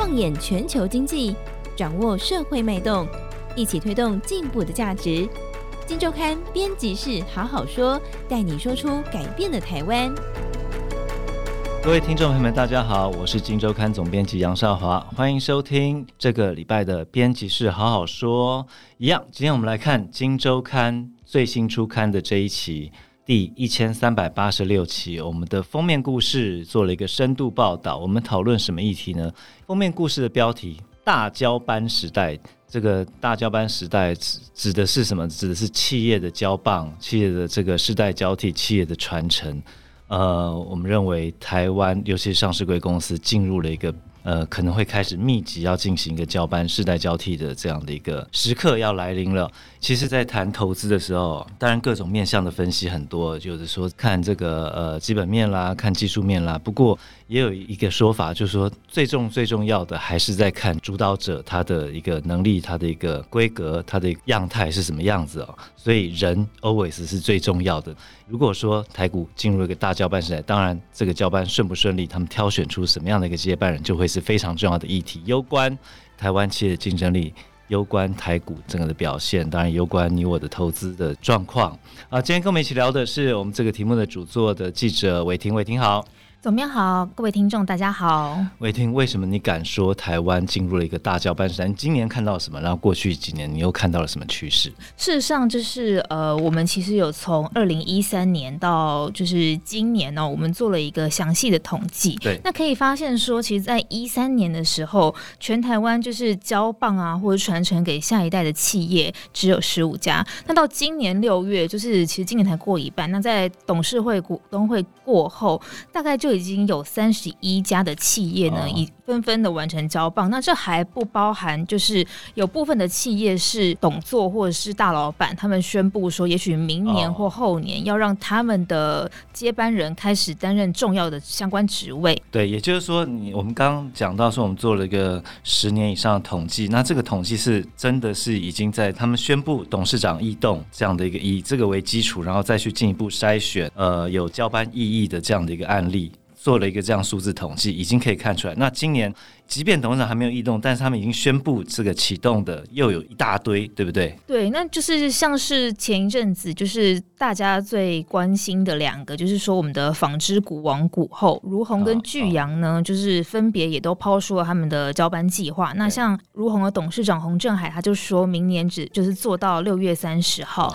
放眼全球经济，掌握社会脉动，一起推动进步的价值。金周刊编辑室好好说，带你说出改变的台湾。各位听众朋友们，大家好，我是金周刊总编辑杨少华，欢迎收听这个礼拜的编辑室好好说。一样，今天我们来看金周刊最新出刊的这一期。第一千三百八十六期，我们的封面故事做了一个深度报道。我们讨论什么议题呢？封面故事的标题“大交班时代”。这个大交班时代指指的是什么？指的是企业的交棒，企业的这个世代交替，企业的传承。呃，我们认为台湾，尤其是上市柜公司，进入了一个。呃，可能会开始密集要进行一个交班、世代交替的这样的一个时刻要来临了。其实，在谈投资的时候，当然各种面向的分析很多，就是说看这个呃基本面啦，看技术面啦。不过，也有一个说法，就是说最重最重要的还是在看主导者他的一个能力、他的一个规格、他的样态是什么样子哦。所以，人 always 是最重要的。如果说台股进入一个大交班时代，当然这个交班顺不顺利，他们挑选出什么样的一个接班人，就会是非常重要的议题，攸关台湾企业的竞争力，攸关台股整个的表现，当然攸关你我的投资的状况。啊，今天跟我们一起聊的是我们这个题目的主作的记者韦庭，韦庭好。总编好，各位听众大家好。伟庭，为什么你敢说台湾进入了一个大交班时代？你今年看到什么？然后过去几年你又看到了什么趋势？事实上，就是呃，我们其实有从二零一三年到就是今年呢、哦，我们做了一个详细的统计。对，那可以发现说，其实，在一三年的时候，全台湾就是交棒啊，或者传承给下一代的企业只有十五家。那到今年六月，就是其实今年才过一半。那在董事会股东会过后，大概就就已经有三十一家的企业呢，已纷纷的完成交棒。那这还不包含，就是有部分的企业是董座或者是大老板，他们宣布说，也许明年或后年要让他们的接班人开始担任重要的相关职位。对，也就是说，你我们刚刚讲到说，我们做了一个十年以上的统计，那这个统计是真的是已经在他们宣布董事长异动这样的一个以这个为基础，然后再去进一步筛选，呃，有交班意义的这样的一个案例。做了一个这样数字统计，已经可以看出来。那今年，即便董事长还没有异动，但是他们已经宣布这个启动的又有一大堆，对不对？对，那就是像是前一阵子，就是大家最关心的两个，就是说我们的纺织股王股后如虹跟巨阳呢，哦哦、就是分别也都抛出了他们的交班计划。那像如虹的董事长洪振海，他就说明年只就是做到六月三十号。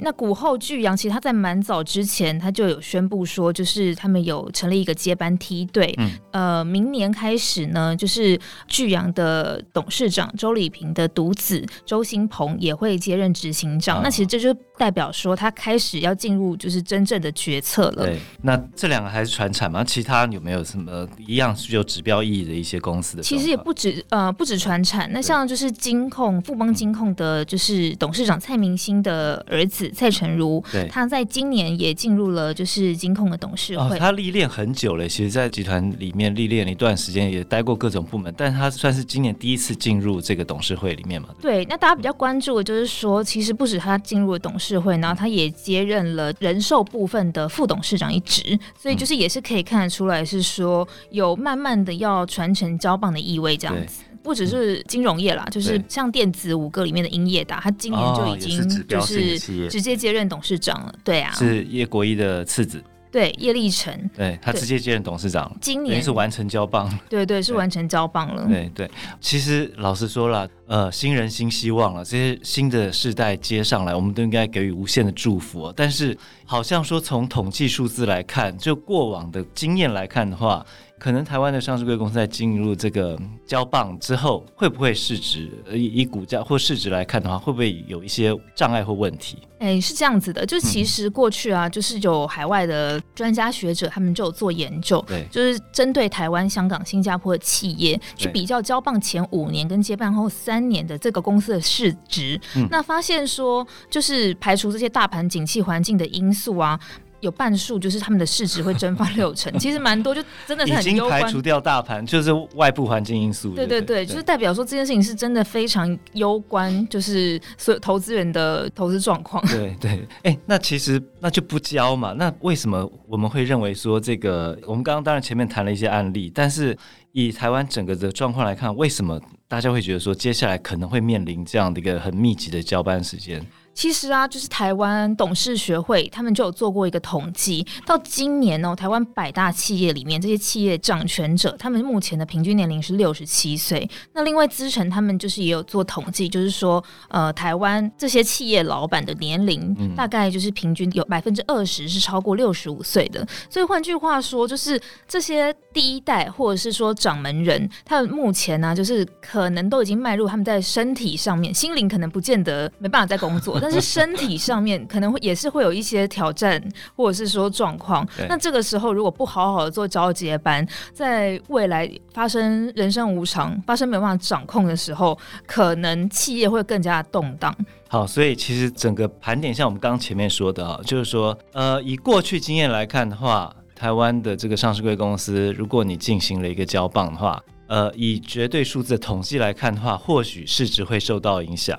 那股后巨阳其实他在蛮早之前他就有宣布说，就是他们有成立一个。接班梯队，嗯、呃，明年开始呢，就是巨阳的董事长周礼平的独子周新鹏也会接任执行长。哦、那其实这就代表说，他开始要进入就是真正的决策了。对，那这两个还是传产吗？其他有没有什么一样具有指标意义的一些公司的？其实也不止，呃，不止传产。那像就是金控富邦金控的，就是董事长蔡明兴的儿子蔡成儒，对，他在今年也进入了就是金控的董事会。哦、他历练很久。其实，在集团里面历练了一段时间，也待过各种部门，但他算是今年第一次进入这个董事会里面嘛？对，那大家比较关注的就是说，其实不止他进入了董事会，然后他也接任了人寿部分的副董事长一职，所以就是也是可以看得出来，是说有慢慢的要传承交棒的意味，这样子。不只是金融业啦，就是像电子五个里面的英业达，他今年就已经就是直接接任董事长了。对啊，是叶国一的次子。对叶立成，对他直接接任董事长，今年是完成交棒，对对，是完成交棒了。对对，其实老实说了，呃，新人新希望了，这些新的世代接上来，我们都应该给予无限的祝福。但是，好像说从统计数字来看，就过往的经验来看的话。可能台湾的上市贵公司在进入这个交棒之后，会不会市值以以股价或市值来看的话，会不会有一些障碍或问题？哎、欸，是这样子的，就其实过去啊，嗯、就是有海外的专家学者，他们就有做研究，对，就是针对台湾、香港、新加坡的企业去比较交棒前五年跟接棒后三年的这个公司的市值，嗯、那发现说，就是排除这些大盘景气环境的因素啊。有半数就是他们的市值会蒸发六成，其实蛮多，就真的是很已经排除掉大盘，就是外部环境因素。对对对，对就是代表说这件事情是真的非常攸关，就是所有投资人的投资状况。对对，哎、欸，那其实那就不交嘛？那为什么我们会认为说这个？我们刚刚当然前面谈了一些案例，但是以台湾整个的状况来看，为什么大家会觉得说接下来可能会面临这样的一个很密集的交班时间？其实啊，就是台湾董事学会他们就有做过一个统计，到今年哦，台湾百大企业里面，这些企业掌权者，他们目前的平均年龄是六十七岁。那另外资诚他们就是也有做统计，就是说，呃，台湾这些企业老板的年龄大概就是平均有百分之二十是超过六十五岁的。所以换句话说，就是这些第一代或者是说掌门人，他们目前呢、啊，就是可能都已经迈入他们在身体上面，心灵可能不见得没办法再工作。但是 身体上面可能会也是会有一些挑战，或者是说状况。那这个时候如果不好好的做交接班，在未来发生人生无常、发生没有办法掌控的时候，可能企业会更加动荡。好，所以其实整个盘点，像我们刚刚前面说的啊，就是说，呃，以过去经验来看的话，台湾的这个上市贵公司，如果你进行了一个交棒的话，呃，以绝对数字的统计来看的话，或许市值会受到影响。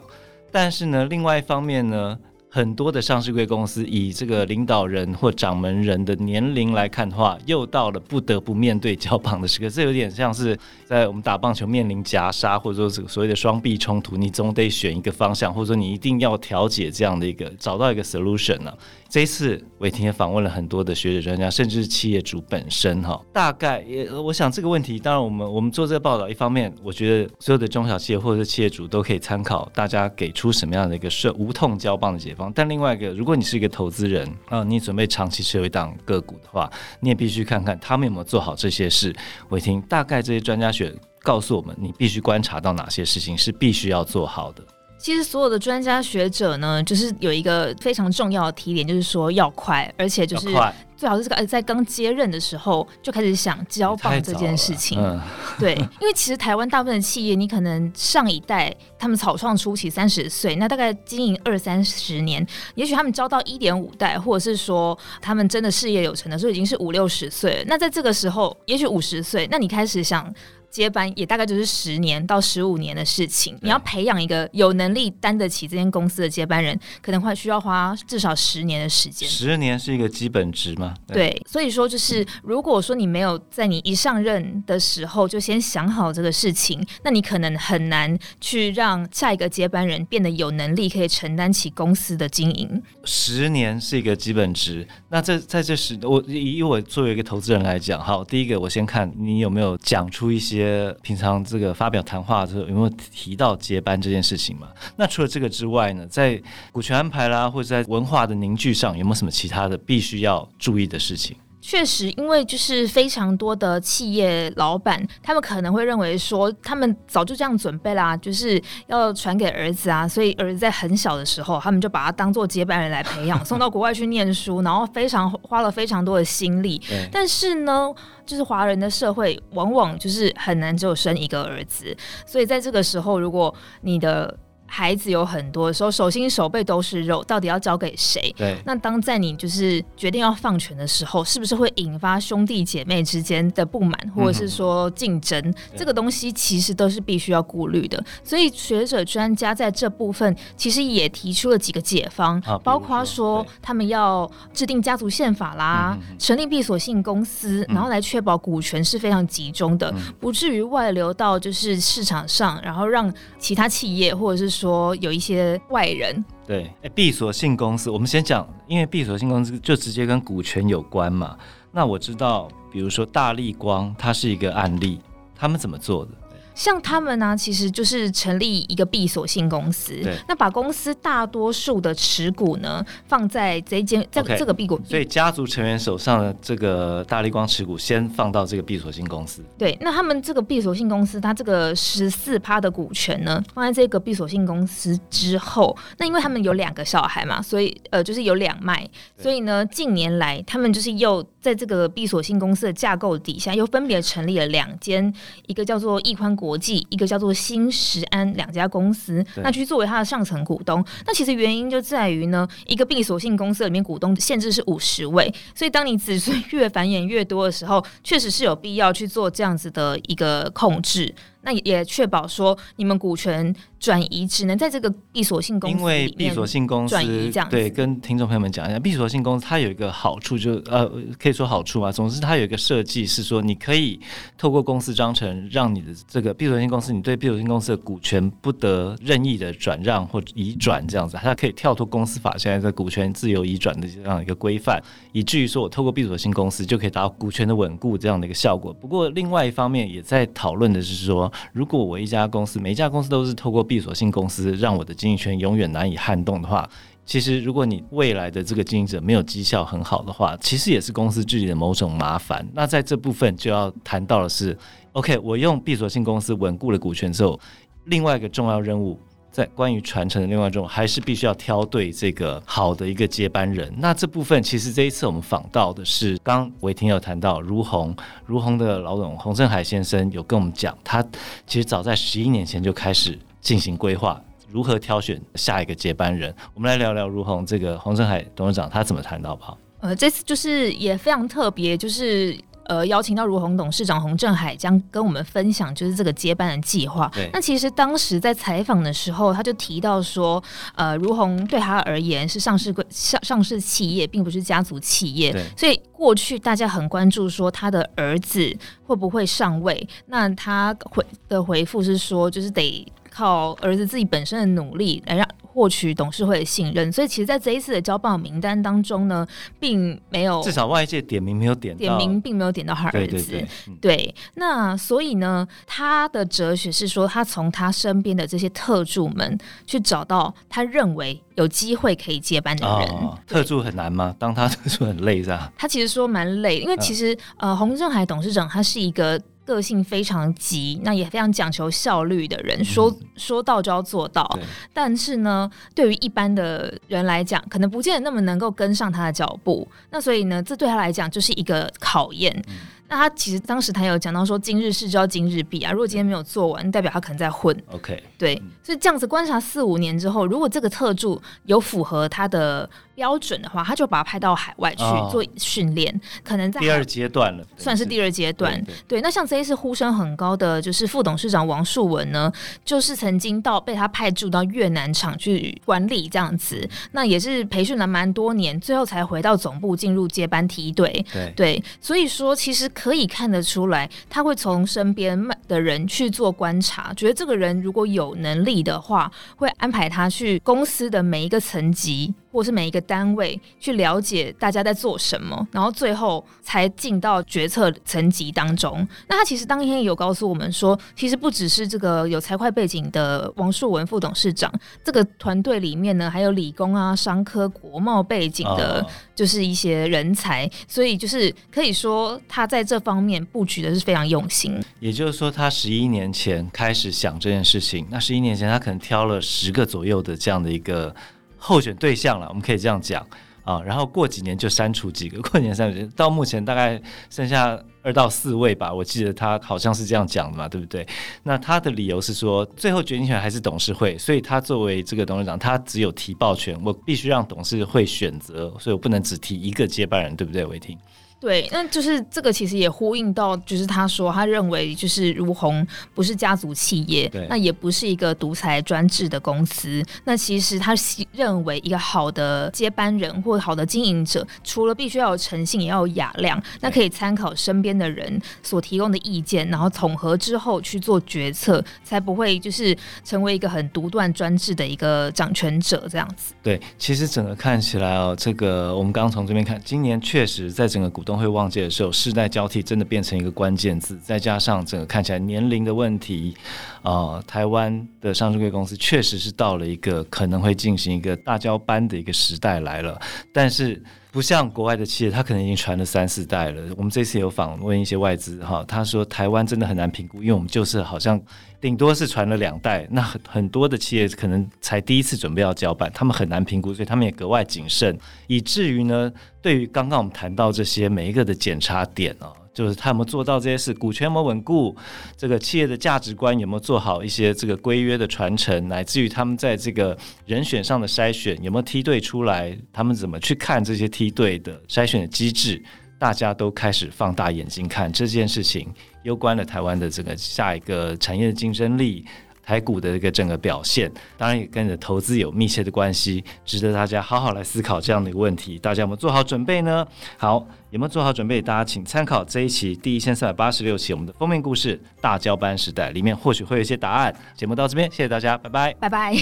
但是呢，另外一方面呢，很多的上市贵公司以这个领导人或掌门人的年龄来看的话，又到了不得不面对交棒的时刻。这有点像是在我们打棒球面临夹杀，或者说这个所谓的双臂冲突，你总得选一个方向，或者说你一定要调解这样的一个找到一个 solution 呢、这一次，伟霆也访问了很多的学者专家，甚至是企业主本身哈。大概也，我想这个问题，当然我们我们做这个报道，一方面我觉得所有的中小企业或者是企业主都可以参考，大家给出什么样的一个是无痛交棒的解但另外一个，如果你是一个投资人啊，你准备长期持有一档个股的话，你也必须看看他们有没有做好这些事。伟霆，大概这些专家学告诉我们，你必须观察到哪些事情是必须要做好的。其实所有的专家学者呢，就是有一个非常重要的提点，就是说要快，而且就是最好是这个在刚接任的时候就开始想交棒这件事情。嗯、对，因为其实台湾大部分的企业，你可能上一代他们草创初期三十岁，那大概经营二三十年，也许他们招到一点五代，或者是说他们真的事业有成的时候已经是五六十岁了。那在这个时候，也许五十岁，那你开始想。接班也大概就是十年到十五年的事情。你要培养一个有能力担得起这间公司的接班人，可能会需要花至少十年的时间。十年是一个基本值吗？对，对，所以说就是如果说你没有在你一上任的时候就先想好这个事情，那你可能很难去让下一个接班人变得有能力可以承担起公司的经营。十年是一个基本值。那这在这十，我以我作为一个投资人来讲，好，第一个我先看你有没有讲出一些。平常这个发表谈话的时候有没有提到接班这件事情嘛？那除了这个之外呢，在股权安排啦，或者在文化的凝聚上，有没有什么其他的必须要注意的事情？确实，因为就是非常多的企业老板，他们可能会认为说，他们早就这样准备啦，就是要传给儿子啊，所以儿子在很小的时候，他们就把他当做接班人来培养，送到国外去念书，然后非常花了非常多的心力。但是呢，就是华人的社会往往就是很难只有生一个儿子，所以在这个时候，如果你的孩子有很多的时候，手心手背都是肉，到底要交给谁？对。那当在你就是决定要放权的时候，是不是会引发兄弟姐妹之间的不满，或者是说竞争？嗯、这个东西其实都是必须要顾虑的。所以学者专家在这部分其实也提出了几个解方，啊、包括说他们要制定家族宪法啦，嗯、成立闭锁性公司，嗯、然后来确保股权是非常集中的，嗯、不至于外流到就是市场上，然后让其他企业或者是。说有一些外人，对，哎，闭锁性公司，我们先讲，因为闭锁性公司就直接跟股权有关嘛。那我知道，比如说大立光，它是一个案例，他们怎么做的？像他们呢、啊，其实就是成立一个闭锁性公司，那把公司大多数的持股呢放在这间这 Okay, 这个闭锁，所以家族成员手上的这个大立光持股先放到这个闭锁性公司。对，那他们这个闭锁性公司，它这个十四趴的股权呢，放在这个闭锁性公司之后，那因为他们有两个小孩嘛，所以呃就是有两脉，所以呢近年来他们就是又在这个闭锁性公司的架构底下，又分别成立了两间，一个叫做易宽股。国际，一个叫做新石安两家公司，那去作为它的上层股东。那其实原因就在于呢，一个闭锁性公司里面股东限制是五十位，所以当你子孙越繁衍越多的时候，确实是有必要去做这样子的一个控制。那也确保说，你们股权转移只能在这个闭锁性公司，因为闭锁性公司转移这样。对，跟听众朋友们讲一下，闭锁性公司它有一个好处就，就呃，可以说好处啊。总之，它有一个设计是说，你可以透过公司章程，让你的这个闭锁性公司，你对闭锁性公司的股权不得任意的转让或移转这样子，它可以跳脱公司法现在在股权自由移转的这样一个规范，以至于说我透过闭锁性公司就可以达到股权的稳固这样的一个效果。不过，另外一方面也在讨论的是说。如果我一家公司，每一家公司都是透过闭锁性公司让我的经营权永远难以撼动的话，其实如果你未来的这个经营者没有绩效很好的话，其实也是公司治理的某种麻烦。那在这部分就要谈到的是，OK，我用闭锁性公司稳固了股权之后，另外一个重要任务。在关于传承的另外一种，还是必须要挑对这个好的一个接班人。那这部分其实这一次我们访到的是，刚伟霆有谈到如虹，如虹的老总洪振海先生有跟我们讲，他其实早在十一年前就开始进行规划，如何挑选下一个接班人。我们来聊聊如虹这个洪振海董事长他怎么谈到，好不好？呃，这次就是也非常特别，就是。呃，邀请到如虹董事长洪振海将跟我们分享，就是这个接班的计划。那其实当时在采访的时候，他就提到说，呃，如虹对他而言是上市柜上上市企业，并不是家族企业。所以过去大家很关注说他的儿子会不会上位。那他回的回复是说，就是得靠儿子自己本身的努力来让。获取董事会的信任，所以其实，在这一次的交棒名单当中呢，并没有至少外界点名没有点点名，并没有点到他儿子。对，对，对，嗯、对，那所以呢，他的哲学是说，他从他身边的这些特助们去找到他认为有机会可以接班的人。哦、特助很难吗？当他特助很累是吧？他其实说蛮累，因为其实、嗯、呃，洪正海董事长他是一个。个性非常急，那也非常讲求效率的人，说说到就要做到。但是呢，对于一般的人来讲，可能不见得那么能够跟上他的脚步。那所以呢，这对他来讲就是一个考验。嗯那他其实当时他有讲到说，今日事就要今日毕啊，如果今天没有做完，代表他可能在混。OK，对，所以这样子观察四五年之后，如果这个特助有符合他的标准的话，他就把他派到海外去做训练，哦、可能在第二阶段了，算是第二阶段。对，对，对，那像这一次呼声很高的就是副董事长王树文呢，就是曾经到被他派驻到越南厂去管理这样子，那也是培训了蛮多年，最后才回到总部进入接班梯队。对，对，所以说其实。可以看得出来，他会从身边的人去做观察，觉得这个人如果有能力的话，会安排他去公司的每一个层级。或是每一个单位去了解大家在做什么，然后最后才进到决策层级当中。那他其实当天也有告诉我们说，其实不只是这个有财会背景的王树文副董事长，这个团队里面呢，还有理工啊、商科、国贸背景的，就是一些人才。哦。所以就是可以说，他在这方面布局的是非常用心。也就是说，他十一年前开始想这件事情，那十一年前他可能挑了十个左右的这样的一个。候选对象了，我们可以这样讲啊，然后过几年就删除几个，过年删除，到目前大概剩下二到四位吧，我记得他好像是这样讲的嘛，对不对？那他的理由是说，最后决定权还是董事会，所以他作为这个董事长，他只有提报权，我必须让董事会选择，所以我不能只提一个接班人，对不对，伟霆？对，那就是这个其实也呼应到，就是他说他认为就是如虹不是家族企业，那也不是一个独裁专制的公司。那其实他认为一个好的接班人或好的经营者，除了必须要有诚信，也要有雅量。那可以参考身边的人所提供的意见，然后统合之后去做决策，才不会就是成为一个很独断专制的一个掌权者这样子。对，其实整个看起来哦，这个我们刚刚从这边看，今年确实在整个股。都会忘记的时候，世代交替真的变成一个关键字。再加上整个看起来年龄的问题，啊、呃，台湾的上市柜公司确实是到了一个可能会进行一个大交班的一个时代来了。但是不像国外的企业，它可能已经传了三四代了。我们这次有访问一些外资哈，他说台湾真的很难评估，因为我们就是好像。顶多是传了两代，那很很多的企业可能才第一次准备要交办，他们很难评估，所以他们也格外谨慎，以至于呢，对于刚刚我们谈到这些每一个的检查点哦，就是他有没有做到这些事，股权有没有稳固，这个企业的价值观有没有做好一些这个规约的传承，乃至于他们在这个人选上的筛选有没有梯队出来，他们怎么去看这些梯队的筛选的机制，大家都开始放大眼睛看这件事情，攸关了台湾的这个下一个产业的竞争力。台股的一个整个表现，当然也跟着投资有密切的关系，值得大家好好来思考这样的一个问题。大家有没有做好准备呢？好，有没有做好准备？大家请参考这一期第一千三百八十六期我们的封面故事《大交班时代》，里面或许会有一些答案。节目到这边，谢谢大家，拜拜，拜拜。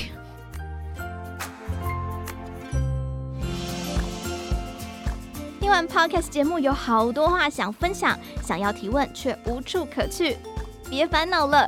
听完 Podcast 节目，有好多话想分享，想要提问却无处可去，别烦恼了。